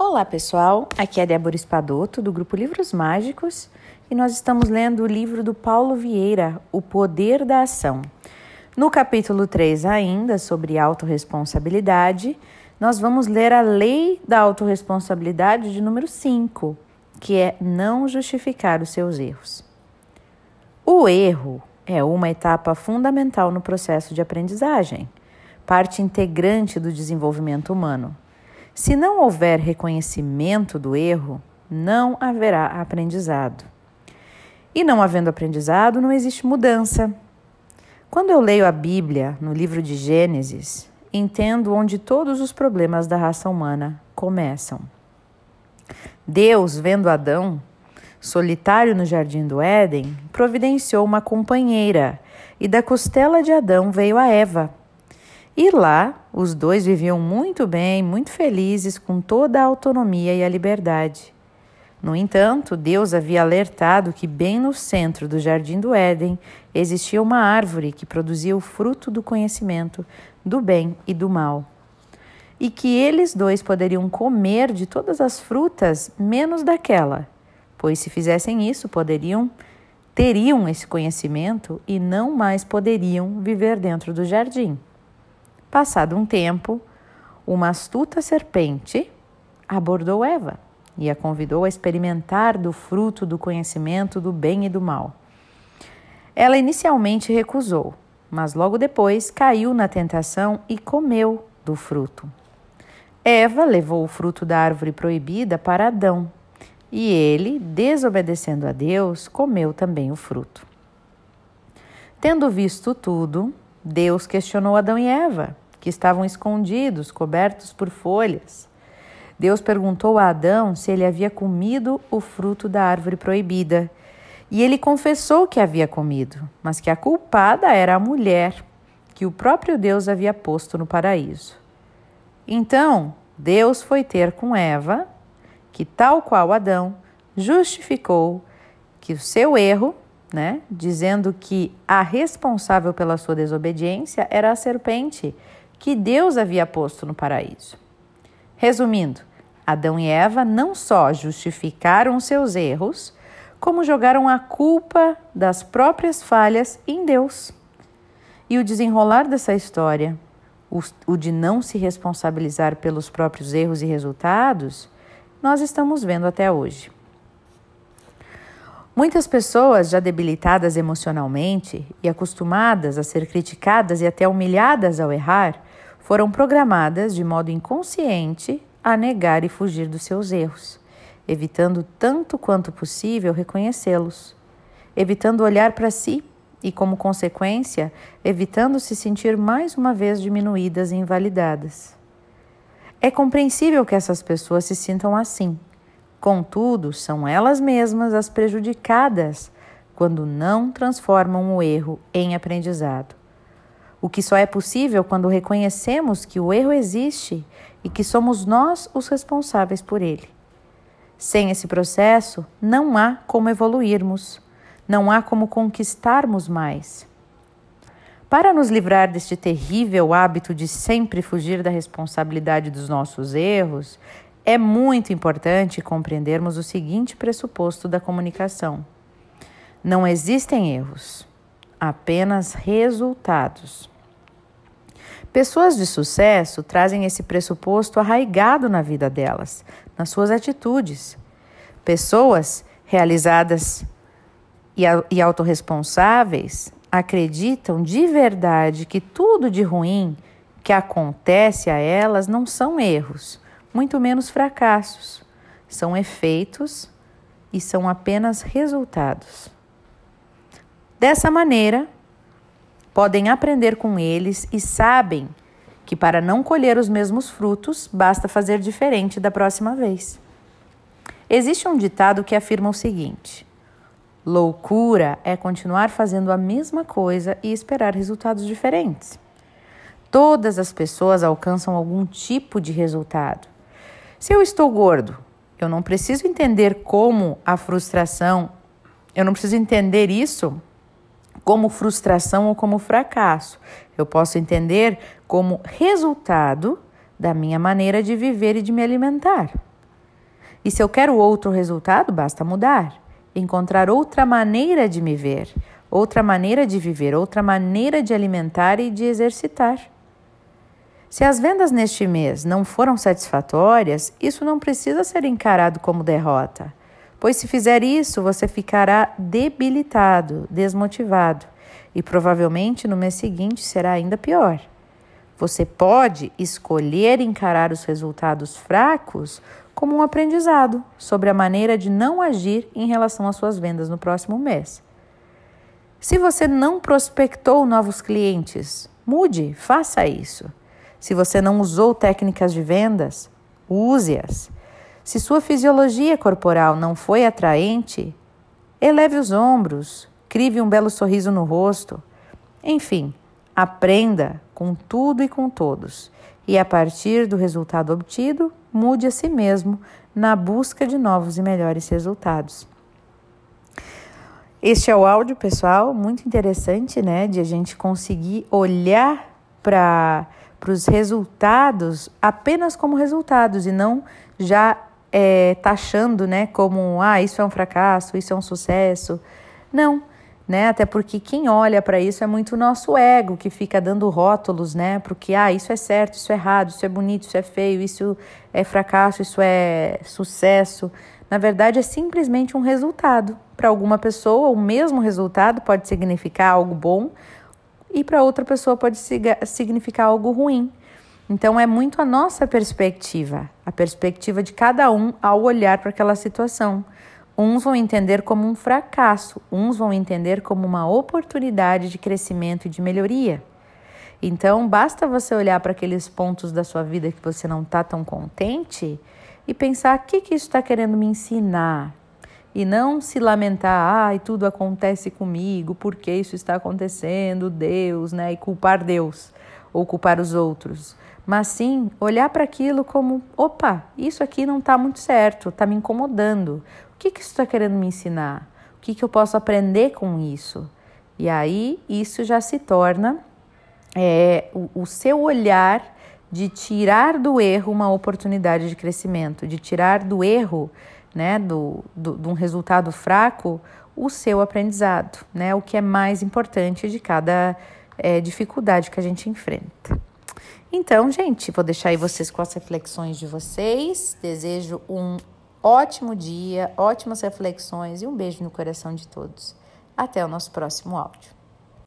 Olá pessoal, aqui é Débora Espadoto do grupo Livros Mágicos e nós estamos lendo o livro do Paulo Vieira, O Poder da Ação. No capítulo 3 ainda, sobre autorresponsabilidade, nós vamos ler a lei da autorresponsabilidade de número 5, que é não justificar os seus erros. O erro é uma etapa fundamental no processo de aprendizagem, parte integrante do desenvolvimento humano. Se não houver reconhecimento do erro, não haverá aprendizado. E não havendo aprendizado, não existe mudança. Quando eu leio a Bíblia, no livro de Gênesis, entendo onde todos os problemas da raça humana começam. Deus, vendo Adão solitário no jardim do Éden, providenciou uma companheira, e da costela de Adão veio a Eva, e lá, os dois viviam muito bem, muito felizes, com toda a autonomia e a liberdade. No entanto, Deus havia alertado que, bem no centro do jardim do Éden, existia uma árvore que produzia o fruto do conhecimento do bem e do mal. E que eles dois poderiam comer de todas as frutas, menos daquela, pois se fizessem isso, poderiam teriam esse conhecimento e não mais poderiam viver dentro do jardim. Passado um tempo, uma astuta serpente abordou Eva e a convidou a experimentar do fruto do conhecimento do bem e do mal. Ela inicialmente recusou, mas logo depois caiu na tentação e comeu do fruto. Eva levou o fruto da árvore proibida para Adão, e ele, desobedecendo a Deus, comeu também o fruto. Tendo visto tudo, Deus questionou Adão e Eva, que estavam escondidos, cobertos por folhas. Deus perguntou a Adão se ele havia comido o fruto da árvore proibida. E ele confessou que havia comido, mas que a culpada era a mulher que o próprio Deus havia posto no paraíso. Então, Deus foi ter com Eva, que, tal qual Adão, justificou que o seu erro né? Dizendo que a responsável pela sua desobediência era a serpente que Deus havia posto no paraíso. Resumindo, Adão e Eva não só justificaram seus erros, como jogaram a culpa das próprias falhas em Deus. E o desenrolar dessa história, o, o de não se responsabilizar pelos próprios erros e resultados, nós estamos vendo até hoje. Muitas pessoas já debilitadas emocionalmente e acostumadas a ser criticadas e até humilhadas ao errar, foram programadas de modo inconsciente a negar e fugir dos seus erros, evitando tanto quanto possível reconhecê-los, evitando olhar para si e, como consequência, evitando se sentir mais uma vez diminuídas e invalidadas. É compreensível que essas pessoas se sintam assim Contudo, são elas mesmas as prejudicadas quando não transformam o erro em aprendizado. O que só é possível quando reconhecemos que o erro existe e que somos nós os responsáveis por ele. Sem esse processo, não há como evoluirmos, não há como conquistarmos mais. Para nos livrar deste terrível hábito de sempre fugir da responsabilidade dos nossos erros, é muito importante compreendermos o seguinte pressuposto da comunicação: não existem erros, apenas resultados. Pessoas de sucesso trazem esse pressuposto arraigado na vida delas, nas suas atitudes. Pessoas realizadas e autorresponsáveis acreditam de verdade que tudo de ruim que acontece a elas não são erros muito menos fracassos. São efeitos e são apenas resultados. Dessa maneira, podem aprender com eles e sabem que para não colher os mesmos frutos, basta fazer diferente da próxima vez. Existe um ditado que afirma o seguinte: loucura é continuar fazendo a mesma coisa e esperar resultados diferentes. Todas as pessoas alcançam algum tipo de resultado. Se eu estou gordo, eu não preciso entender como a frustração, eu não preciso entender isso como frustração ou como fracasso. Eu posso entender como resultado da minha maneira de viver e de me alimentar. E se eu quero outro resultado, basta mudar, encontrar outra maneira de me ver, outra maneira de viver, outra maneira de alimentar e de exercitar. Se as vendas neste mês não foram satisfatórias, isso não precisa ser encarado como derrota, pois se fizer isso, você ficará debilitado, desmotivado e provavelmente no mês seguinte será ainda pior. Você pode escolher encarar os resultados fracos como um aprendizado sobre a maneira de não agir em relação às suas vendas no próximo mês. Se você não prospectou novos clientes, mude, faça isso. Se você não usou técnicas de vendas, use-as. Se sua fisiologia corporal não foi atraente, eleve os ombros, crive um belo sorriso no rosto. Enfim, aprenda com tudo e com todos. E a partir do resultado obtido, mude a si mesmo na busca de novos e melhores resultados. Este é o áudio, pessoal, muito interessante, né? De a gente conseguir olhar para os resultados apenas como resultados e não já é, taxando, né, como ah isso é um fracasso, isso é um sucesso. Não, né? Até porque quem olha para isso é muito o nosso ego que fica dando rótulos, né? Porque ah isso é certo, isso é errado, isso é bonito, isso é feio, isso é fracasso, isso é sucesso. Na verdade é simplesmente um resultado. Para alguma pessoa, o mesmo resultado pode significar algo bom, e para outra pessoa pode significar algo ruim. Então é muito a nossa perspectiva, a perspectiva de cada um ao olhar para aquela situação. Uns vão entender como um fracasso, uns vão entender como uma oportunidade de crescimento e de melhoria. Então, basta você olhar para aqueles pontos da sua vida que você não está tão contente e pensar: o que, que isso está querendo me ensinar? E não se lamentar, ai, tudo acontece comigo, por que isso está acontecendo, Deus, né? E culpar Deus ou culpar os outros. Mas sim olhar para aquilo como: opa, isso aqui não está muito certo, está me incomodando. O que, que isso está querendo me ensinar? O que, que eu posso aprender com isso? E aí isso já se torna é, o, o seu olhar de tirar do erro uma oportunidade de crescimento, de tirar do erro né, do, do, de um resultado fraco, o seu aprendizado, né, o que é mais importante de cada é, dificuldade que a gente enfrenta. Então, gente, vou deixar aí vocês com as reflexões de vocês. Desejo um ótimo dia, ótimas reflexões e um beijo no coração de todos. Até o nosso próximo áudio.